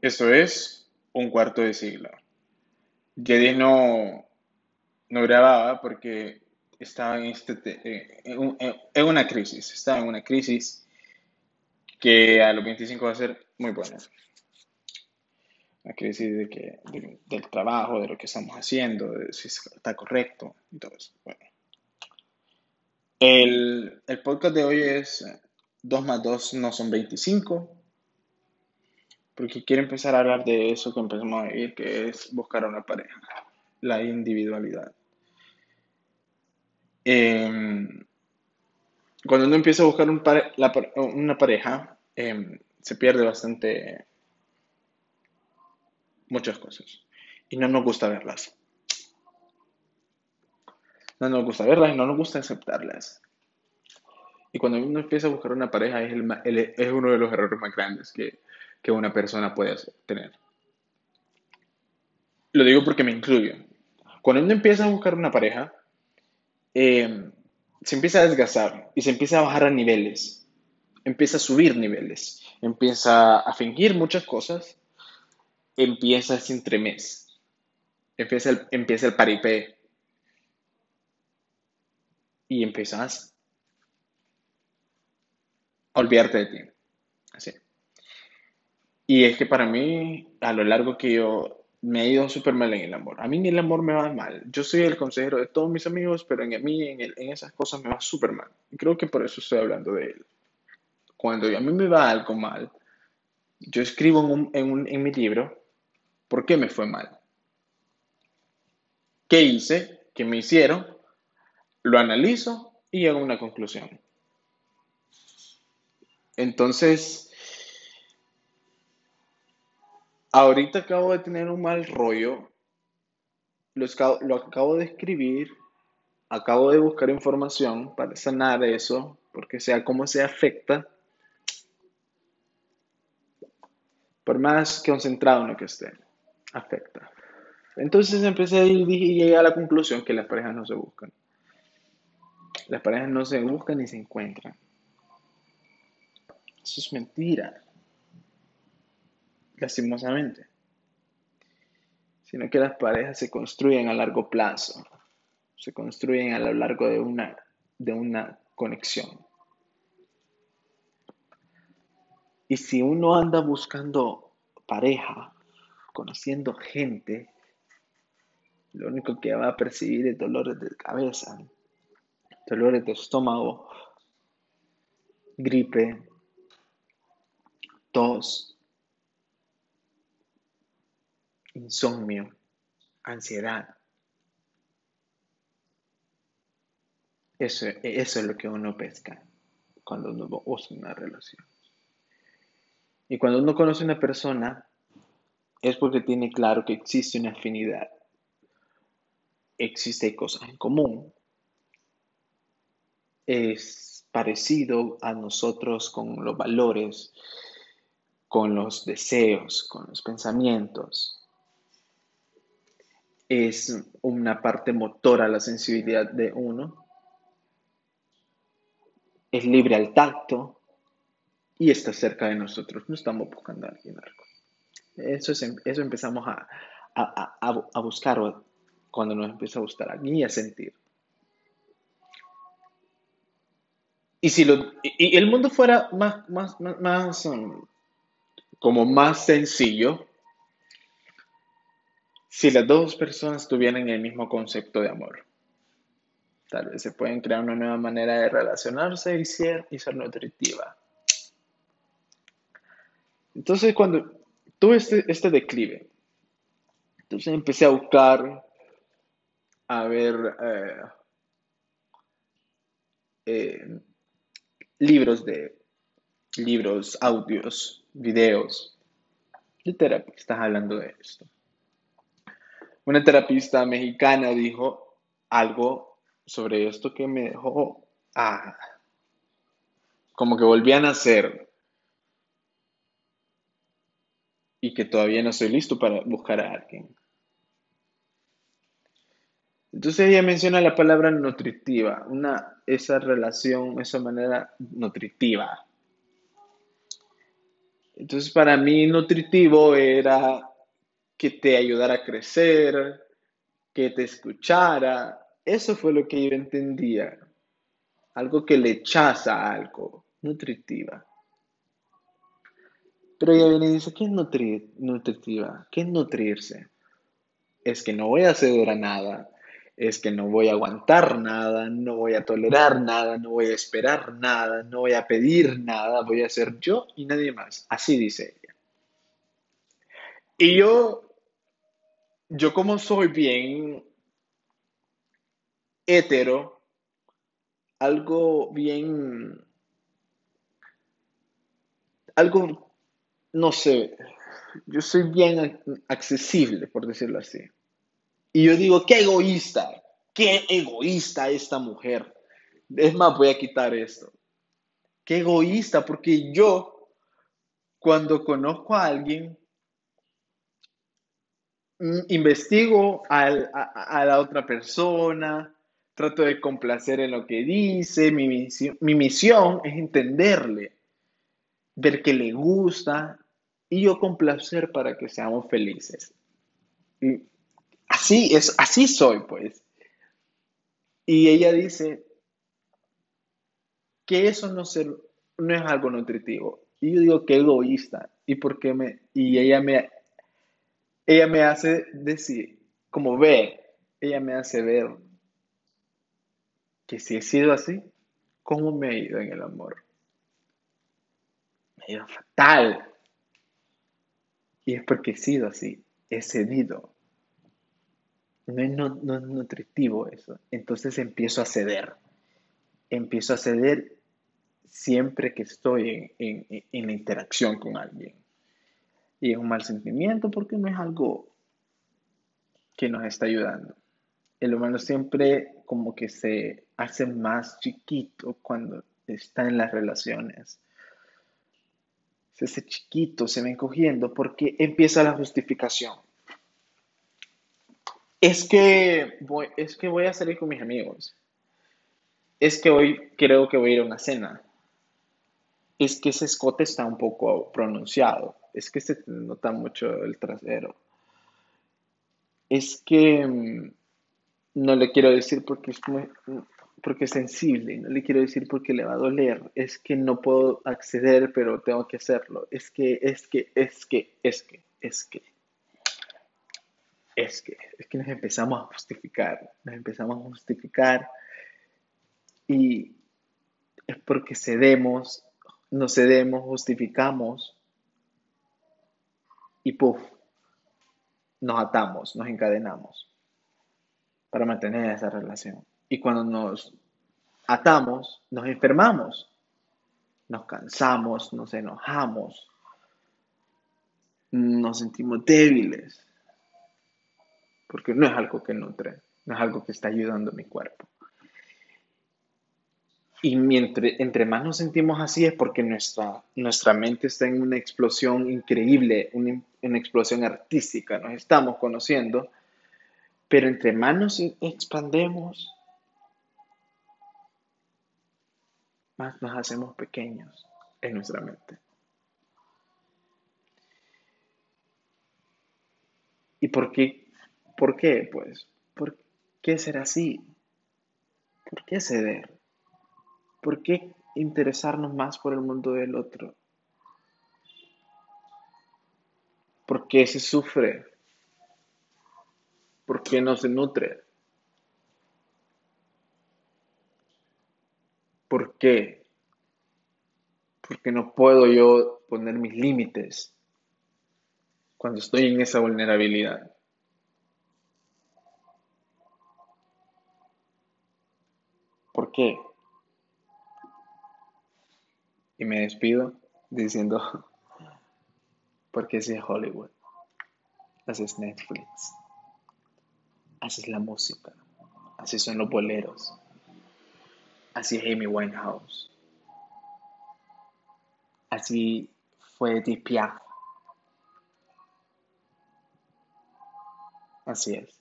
Eso es un cuarto de siglo. Jedis no, no grababa porque estaba en, este, te- eh, en, un- en- en una crisis. Estaba en una crisis que a los 25 va a ser muy buena. Una crisis de que, de- del trabajo, de lo que estamos haciendo, de si está correcto y todo eso. Bueno, el, el podcast de hoy es eh, 2 más 2 no son 25 porque quiero empezar a hablar de eso que empezamos a vivir, que es buscar a una pareja, la individualidad. Em, cuando uno empieza a buscar un pare- la una pareja, em, se pierde bastante muchas cosas y no nos gusta verlas. No nos gusta verlas y no nos gusta aceptarlas. Y cuando uno empieza a buscar una pareja es, el el- es uno de los errores más grandes que, que una persona puede tener. Lo digo porque me incluyo. Cuando uno empieza a buscar una pareja, eh, se empieza a desgastar y se empieza a bajar a niveles, empieza a subir niveles, empieza a fingir muchas cosas, empieza ese entremés, empieza el, empieza el paripé y empiezas a olvidarte de ti. Y es que para mí, a lo largo que yo me he ido súper mal en el amor. A mí en el amor me va mal. Yo soy el consejero de todos mis amigos, pero en mí, en, en esas cosas me va súper mal. Y creo que por eso estoy hablando de él. Cuando a mí me va algo mal, yo escribo en, un- en, un- en mi libro por qué me fue mal. ¿Qué hice? ¿Qué me hicieron? Lo analizo y a una conclusión. Entonces, ahorita acabo de tener un mal rollo, lo, acabo de escribir, acabo de buscar información para sanar eso, porque sea como se afecta, por más concentrado en lo que esté, afecta. Entonces empecé y dije- y llegué a la conclusión que las parejas no se buscan. Las parejas no se buscan ni se encuentran. Eso es mentira, lastimosamente. Sino que las parejas se construyen a largo plazo, se construyen a lo largo de una, de una conexión. Y si uno anda buscando pareja, conociendo gente, lo único que va a percibir es dolores de cabeza, dolores de estómago, gripe, tos, insomnio, ansiedad. Eso, es lo que uno pesca cuando uno busca una relación. Y cuando uno conoce a una persona, es porque tiene claro que existe una afinidad, existe cosas en común, es parecido a nosotros con los valores, con los deseos, con los pensamientos. Es una parte motora la sensibilidad de uno. Es libre al tacto y está cerca de nosotros. No estamos buscando a alguien algo. Eso, es, eso empezamos a, a, a, a buscar cuando nos empieza a gustar alguien y a sentir. Y si lo, el mundo fuera más, más, más um, como más sencillo, si las dos personas tuvieran el mismo concepto de amor. Tal vez se pueden crear una nueva manera de relacionarse y ser, y ser nutritiva. Entonces, cuando tuve este, este declive, entonces empecé a buscar, a ver eh, eh, libros de libros, audios, videos de terapistas hablando de esto. Una terapista mexicana dijo algo sobre esto que me dejó ah, como que volví a nacer y que todavía no estoy listo para buscar a alguien. Entonces ella menciona la palabra nutritiva, una, esa relación, esa manera nutritiva. Entonces para mí nutritivo era que te ayudara a crecer, que te escuchara. Eso fue lo que yo entendía. Algo que le echaza a algo, nutritiva. Pero ella viene y dice, ¿qué es nutritiva? ¿Qué es nutrirse? Es que no voy a ceder nada, es que no voy a aguantar nada, no voy a tolerar nada, no voy a esperar nada, no voy a pedir nada, voy a ser yo y nadie más. Así dice ella. Y yo, yo como soy bien hetero, algo bien, algo, no sé, yo soy bien accesible, por decirlo así. Y yo digo, qué egoísta, qué egoísta esta mujer. Es más, voy a quitar esto. Qué egoísta, porque yo, cuando conozco a alguien, mm, investigo a, la otra persona, trato de complacer en lo que dice, mi misión, mi misión es entenderle, ver que le gusta y yo complacer para que seamos felices. Y así es, así soy, pues. Y ella dice que eso no, no es algo nutritivo. Y yo digo que egoísta. ¿Y por me y ella me ella me hace decir, como ve, ella me hace ver que si he sido así, ¿cómo me ha ido en el amor? Me ha ido fatal. Y es porque he sido así, he cedido. No es, no, nutritivo eso. Entonces empiezo a ceder. Empiezo a ceder siempre que estoy en, en la interacción con alguien. Y es un mal sentimiento porque no es algo que nos está ayudando. El humano siempre como que se hace más chiquito cuando está en las relaciones ese chiquito se va encogiendo porque empieza la justificación. Es que voy, es que voy a salir con mis amigos. Es que hoy creo que voy a ir a una cena. Es que ese escote está un poco pronunciado. Es que se nota mucho el trasero. Es que mm, no le quiero decir porque es muy, porque es sensible, no le quiero decir porque le va a doler, es que no puedo acceder, pero tengo que hacerlo, es que, es que, es que, es que, es que, es que, es que nos empezamos a justificar, nos empezamos a justificar y es porque cedemos, nos cedemos, justificamos y puff, nos atamos, nos encadenamos para mantener esa relación. Y cuando nos atamos, nos enfermamos, nos cansamos, nos enojamos, nos sentimos débiles, porque no es algo que nutre, no es algo que está ayudando a mi cuerpo. Y mientras, entre más nos sentimos así es porque nuestra, nuestra mente está en una explosión increíble, una, una explosión artística, nos estamos conociendo, pero entre más nos expandemos, más nos hacemos pequeños en nuestra mente. ¿Y por qué? ¿Por qué? Pues, ¿por qué ser así? ¿Por qué ceder? ¿Por qué interesarnos más por el mundo del otro? ¿Por qué se sufre? ¿Por qué no se nutre? ¿Por qué? Porque no puedo yo poner mis límites cuando estoy en esa vulnerabilidad. ¿Por qué? Y me despido diciendo, porque así es Hollywood, así es Netflix, así es la música, así son los boleros, Así es Amy Winehouse. Así fue Edith Piaf. Así es.